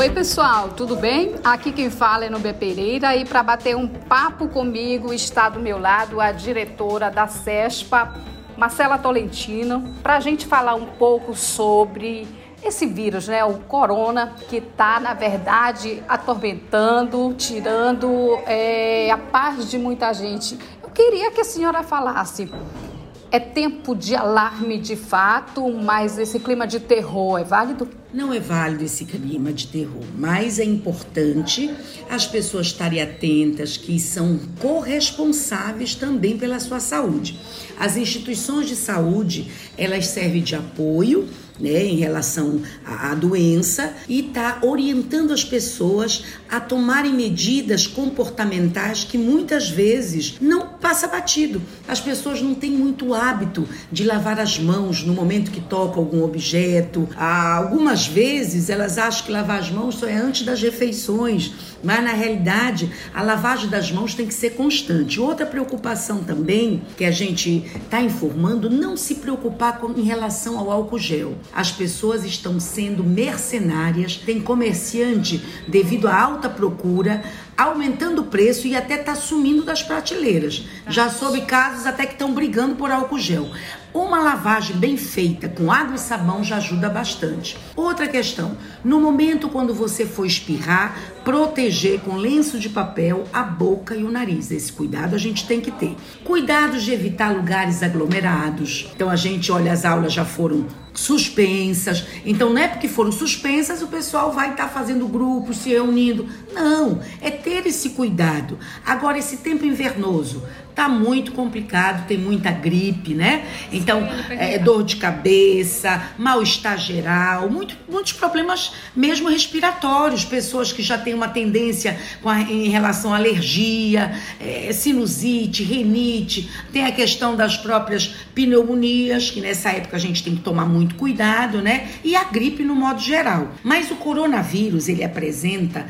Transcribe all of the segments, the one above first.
Oi, pessoal, tudo bem? Aqui quem fala é Nubia Pereira e para bater um papo comigo está do meu lado a diretora da CESPA, Marcela Tolentino, para a gente falar um pouco sobre esse vírus, né, o corona, que está, na verdade, atormentando, tirando é, a paz de muita gente. Eu queria que a senhora falasse é tempo de alarme de fato, mas esse clima de terror é válido? Não é válido esse clima de terror, mas é importante as pessoas estarem atentas que são corresponsáveis também pela sua saúde. As instituições de saúde, elas servem de apoio né, em relação à, doença e está orientando as pessoas a tomarem medidas comportamentais que muitas vezes não passa batido. As pessoas não têm muito hábito de lavar as mãos no momento que toca algum objeto. Há algumas vezes elas acham que lavar as mãos só é antes das refeições, mas na realidade a lavagem das mãos tem que ser constante. Outra preocupação também que a gente está informando, não se preocupar com, em relação ao álcool gel. As pessoas estão sendo mercenárias, tem comerciante devido à alta procura aumentando o preço e até está sumindo das prateleiras. Já soube casos até que estão brigando por álcool gel. Uma lavagem bem feita com água e sabão já ajuda bastante. Outra questão: no momento quando você for espirrar, proteger com lenço de papel a boca e o nariz. Esse cuidado a gente tem que ter. Cuidado de evitar lugares aglomerados. Então a gente olha, as aulas já foram suspensas. Então não é porque foram suspensas o pessoal vai estar tá fazendo grupos, se reunindo. Não, é ter esse cuidado. Agora esse tempo invernoso tá muito complicado, tem muita gripe, né? Então, é, dor de cabeça, mal-estar geral, muito, muitos problemas mesmo respiratórios, pessoas que já têm uma tendência a, em relação à alergia, é, sinusite, renite, tem a questão das próprias pneumonias, que nessa época a gente tem que tomar muito cuidado, né? E a gripe no modo geral. Mas o coronavírus, ele apresenta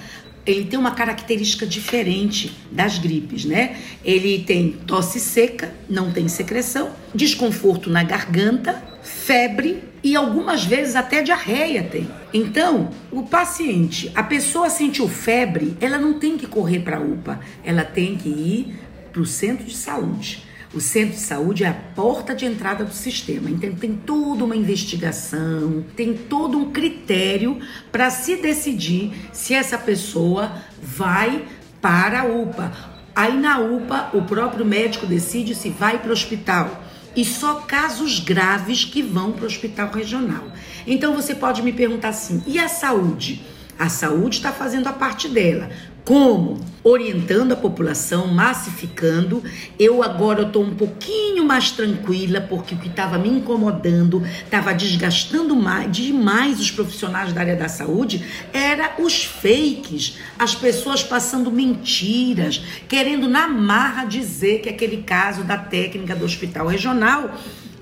ele tem uma característica diferente das gripes, né? Ele tem tosse seca, não tem secreção, desconforto na garganta, febre e algumas vezes até diarreia tem. Então, o paciente, a pessoa sentiu febre, ela não tem que correr para a UPA, ela tem que ir para o centro de saúde. O centro de saúde é a porta de entrada do sistema. Então tem toda uma investigação, tem todo um critério para se decidir se essa pessoa vai para a UPA. Aí na UPA o próprio médico decide se vai para o hospital. E só casos graves que vão para o hospital regional. Então você pode me perguntar assim: e a saúde? A saúde está fazendo a parte dela. Como? Orientando a população, massificando. Eu agora estou um pouquinho mais tranquila, porque o que estava me incomodando, estava desgastando mais, demais os profissionais da área da saúde, era os fakes, as pessoas passando mentiras, querendo na marra dizer que aquele caso da técnica do hospital regional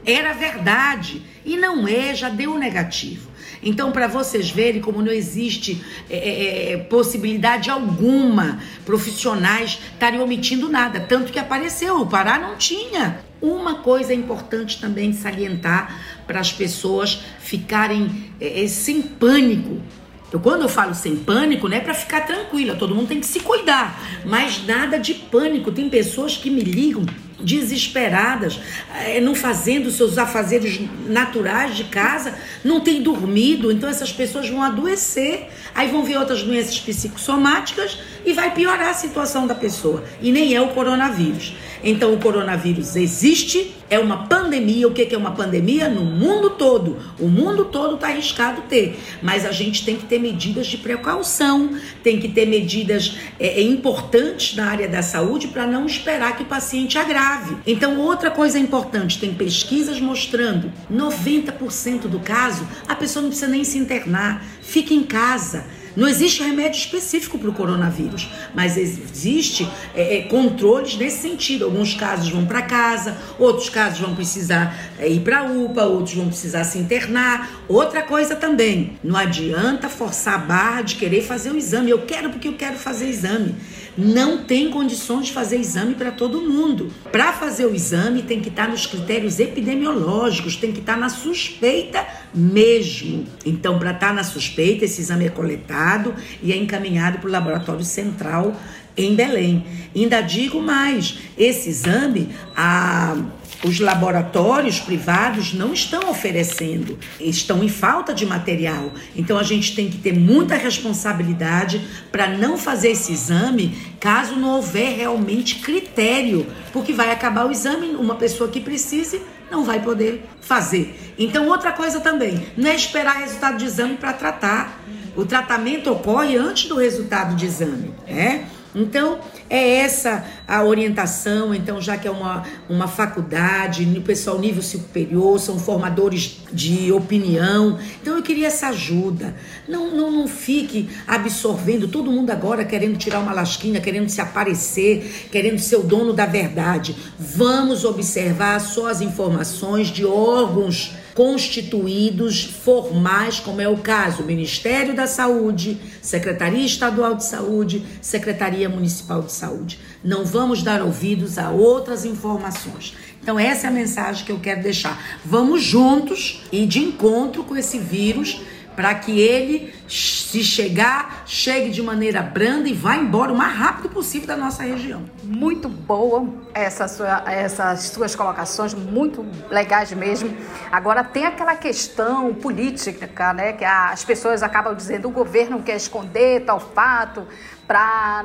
era verdade. E não é, já deu negativo. Então, para vocês verem como não existe é, é, é, possibilidade alguma profissionais estarem omitindo nada, tanto que apareceu, o Pará não tinha. Uma coisa importante também de salientar para as pessoas ficarem é, é, sem pânico então, quando eu falo sem pânico, não é para ficar tranquila, todo mundo tem que se cuidar, mas nada de pânico. Tem pessoas que me ligam desesperadas, é, não fazendo seus afazeres naturais de casa, não tem dormido, então essas pessoas vão adoecer, aí vão vir outras doenças psicossomáticas e vai piorar a situação da pessoa. E nem é o coronavírus. Então o coronavírus existe, é uma pandemia. O que é uma pandemia? No mundo todo. O mundo todo está arriscado ter. Mas a gente tem que ter medidas de precaução, tem que ter medidas é, é importantes na área da saúde para não esperar que o paciente agrave grave. Então, outra coisa importante, tem pesquisas mostrando 90% do caso a pessoa não precisa nem se internar, fica em casa. Não existe remédio específico para o coronavírus, mas existe é, é, controles nesse sentido. Alguns casos vão para casa, outros casos vão precisar é, ir para a UPA, outros vão precisar se internar. Outra coisa também, não adianta forçar a barra de querer fazer o exame. Eu quero porque eu quero fazer exame. Não tem condições de fazer exame para todo mundo. Para fazer o exame tem que estar tá nos critérios epidemiológicos, tem que estar tá na suspeita mesmo. Então, para estar tá na suspeita, esse exame é coletado e é encaminhado para o laboratório central em Belém. Ainda digo mais, esse exame, a os laboratórios privados não estão oferecendo, estão em falta de material. Então a gente tem que ter muita responsabilidade para não fazer esse exame caso não houver realmente critério, porque vai acabar o exame, uma pessoa que precise não vai poder fazer. Então outra coisa também, não é esperar resultado de exame para tratar. O tratamento ocorre antes do resultado de exame, né? Então, é essa a orientação, então, já que é uma, uma faculdade, o pessoal nível superior, são formadores de opinião. Então, eu queria essa ajuda. Não, não, não fique absorvendo todo mundo agora querendo tirar uma lasquinha, querendo se aparecer, querendo ser o dono da verdade. Vamos observar só as informações de órgãos constituídos formais, como é o caso Ministério da Saúde, Secretaria Estadual de Saúde, Secretaria Municipal de Saúde. Não vamos dar ouvidos a outras informações. Então, essa é a mensagem que eu quero deixar. Vamos juntos e de encontro com esse vírus para que ele, se chegar, chegue de maneira branda e vá embora o mais rápido possível da nossa região. Muito boa essa sua, essas suas colocações, muito legais mesmo. Agora tem aquela questão política, né, que as pessoas acabam dizendo o governo quer esconder tal fato para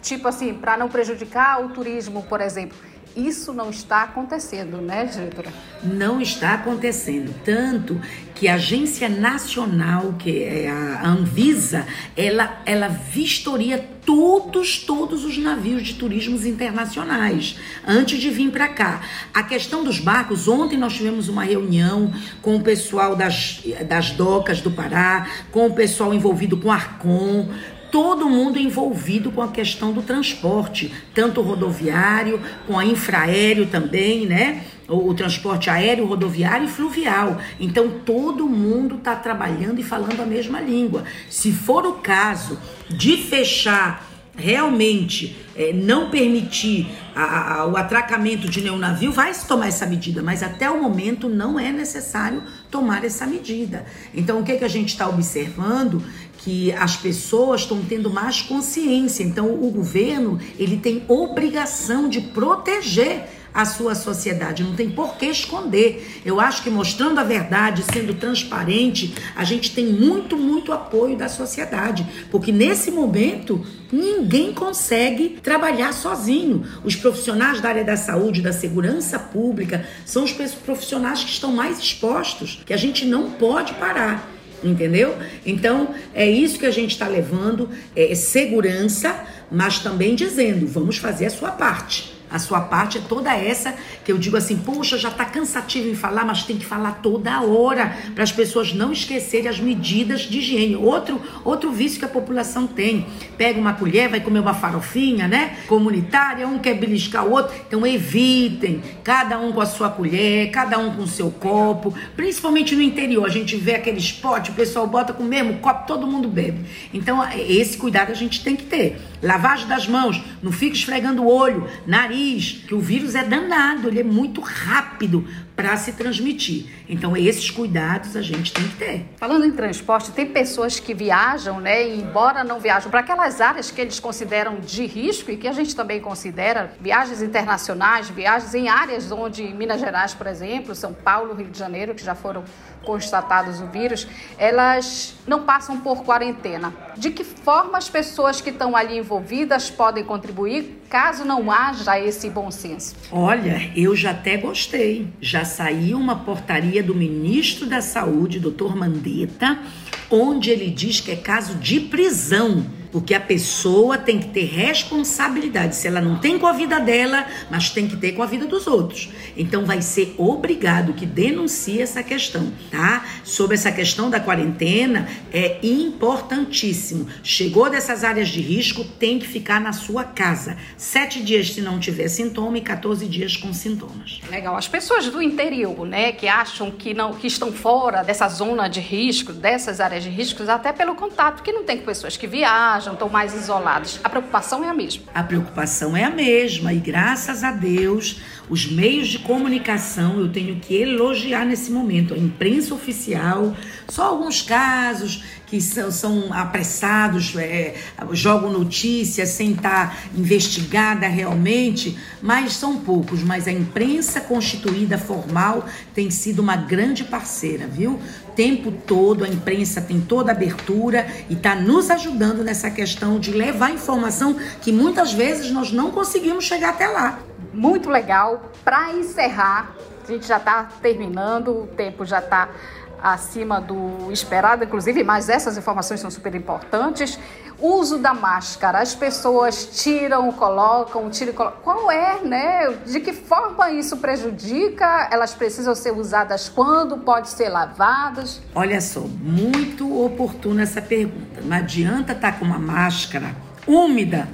tipo assim, para não prejudicar o turismo, por exemplo. Isso não está acontecendo, né, diretora? Não está acontecendo. Tanto que a Agência Nacional, que é a Anvisa, ela, ela vistoria todos, todos os navios de turismos internacionais antes de vir para cá. A questão dos barcos, ontem nós tivemos uma reunião com o pessoal das, das docas do Pará, com o pessoal envolvido com Arcon, todo mundo envolvido com a questão do transporte, tanto rodoviário, com a infraéreo também, né? O, o transporte aéreo, rodoviário e fluvial. Então todo mundo está trabalhando e falando a mesma língua. Se for o caso de fechar realmente é, não permitir a, a, o atracamento de nenhum navio, vai se tomar essa medida, mas até o momento não é necessário tomar essa medida. Então, o que, que a gente está observando? Que as pessoas estão tendo mais consciência. Então, o governo ele tem obrigação de proteger a sua sociedade, não tem por que esconder. Eu acho que mostrando a verdade, sendo transparente, a gente tem muito, muito apoio da sociedade, porque nesse momento ninguém consegue trabalhar sozinho. Os profissionais da área da saúde, da segurança pública, são os profissionais que estão mais expostos, que a gente não pode parar entendeu? Então é isso que a gente está levando, é segurança, mas também dizendo, vamos fazer a sua parte. A sua parte é toda essa que eu digo assim, poxa, já está cansativo em falar, mas tem que falar toda hora para as pessoas não esquecerem as medidas de higiene. Outro, outro vício que a população tem. Pega uma colher, vai comer uma farofinha, né? Comunitária, um quer beliscar o outro. Então evitem, cada um com a sua colher, cada um com o seu copo. Principalmente no interior, a gente vê aqueles potes, o pessoal bota com o mesmo copo, todo mundo bebe. Então esse cuidado a gente tem que ter. Lavagem das mãos, não fica esfregando o olho, nariz que o vírus é danado, ele é muito rápido para se transmitir. Então, esses cuidados a gente tem que ter. Falando em transporte, tem pessoas que viajam, né, e embora não viajam para aquelas áreas que eles consideram de risco e que a gente também considera, viagens internacionais, viagens em áreas onde Minas Gerais, por exemplo, São Paulo, Rio de Janeiro, que já foram constatados o vírus, elas não passam por quarentena. De que forma as pessoas que estão ali envolvidas podem contribuir caso não haja esse bom senso? Olha, eu já até gostei. Já saiu uma portaria do ministro da Saúde, doutor Mandetta, onde ele diz que é caso de prisão porque a pessoa tem que ter responsabilidade. Se ela não tem com a vida dela, mas tem que ter com a vida dos outros. Então vai ser obrigado que denuncie essa questão, tá? Sobre essa questão da quarentena, é importantíssimo. Chegou dessas áreas de risco, tem que ficar na sua casa. Sete dias se não tiver sintoma e 14 dias com sintomas. Legal. As pessoas do interior, né, que acham que não, que estão fora dessa zona de risco, dessas áreas de risco, até pelo contato, que não tem pessoas que viajam viajam, estão mais isolados. A preocupação é a mesma. A preocupação é a mesma e graças a Deus, os meios de comunicação eu tenho que elogiar nesse momento. A imprensa oficial, só alguns casos que são, são apressados, é, jogam notícias sem estar investigada realmente, mas são poucos. Mas a imprensa constituída formal tem sido uma grande parceira, viu? Tempo todo a imprensa tem toda a abertura e está nos ajudando nessa questão de levar informação que muitas vezes nós não conseguimos chegar até lá. Muito legal. Para encerrar, a gente já está terminando, o tempo já está acima do esperado, inclusive, mas essas informações são super importantes. Uso da máscara, as pessoas tiram, colocam, tiram e colocam. Qual é, né? De que forma isso prejudica? Elas precisam ser usadas quando? Pode ser lavadas? Olha só, muito oportuna essa pergunta. Não adianta estar tá com uma máscara úmida,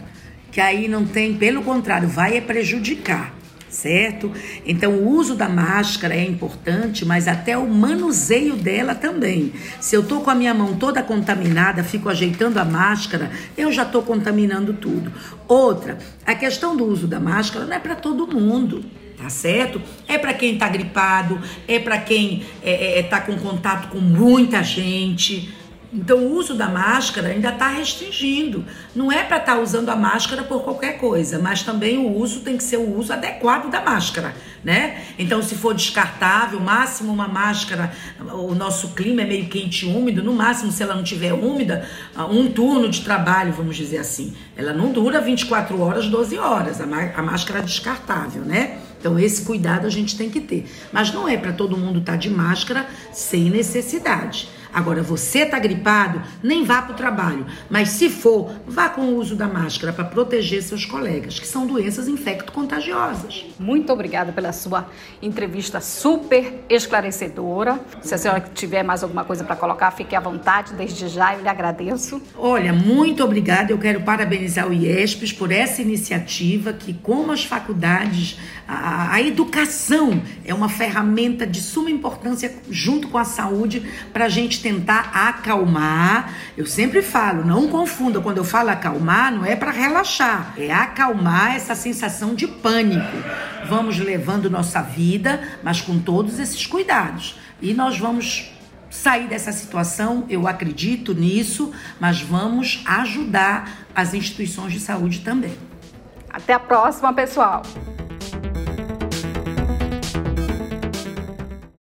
que aí não tem, pelo contrário, vai prejudicar certo? Então, o uso da máscara é importante, mas até o manuseio dela também. Se eu tô com a minha mão toda contaminada, fico ajeitando a máscara, eu já tô contaminando tudo. Outra, a questão do uso da máscara não é para todo mundo. Tá certo? É para quem tá gripado, é para quem é, é, tá com contato com muita gente, então, o uso da máscara ainda está restringindo. Não é para estar tá usando a máscara por qualquer coisa, mas também o uso tem que ser o uso adequado da máscara, né? Então, se for descartável, máximo uma máscara, o nosso clima é meio quente e úmido, no máximo, se ela não tiver úmida, um turno de trabalho, vamos dizer assim. Ela não dura 24 horas, 12 horas, a, a máscara é descartável, né? Então, esse cuidado a gente tem que ter. Mas não é para todo mundo estar tá de máscara sem necessidade. Agora, você está gripado, nem vá para o trabalho. Mas se for, vá com o uso da máscara para proteger seus colegas, que são doenças infecto-contagiosas. Muito obrigada pela sua entrevista super esclarecedora. Se a senhora tiver mais alguma coisa para colocar, fique à vontade. Desde já eu lhe agradeço. Olha, muito obrigada. Eu quero parabenizar o IESPES por essa iniciativa que, como as faculdades, a, a educação é uma ferramenta de suma importância junto com a saúde para a tentar acalmar. Eu sempre falo, não confunda, quando eu falo acalmar, não é para relaxar, é acalmar essa sensação de pânico. Vamos levando nossa vida, mas com todos esses cuidados. E nós vamos sair dessa situação, eu acredito nisso, mas vamos ajudar as instituições de saúde também. Até a próxima, pessoal!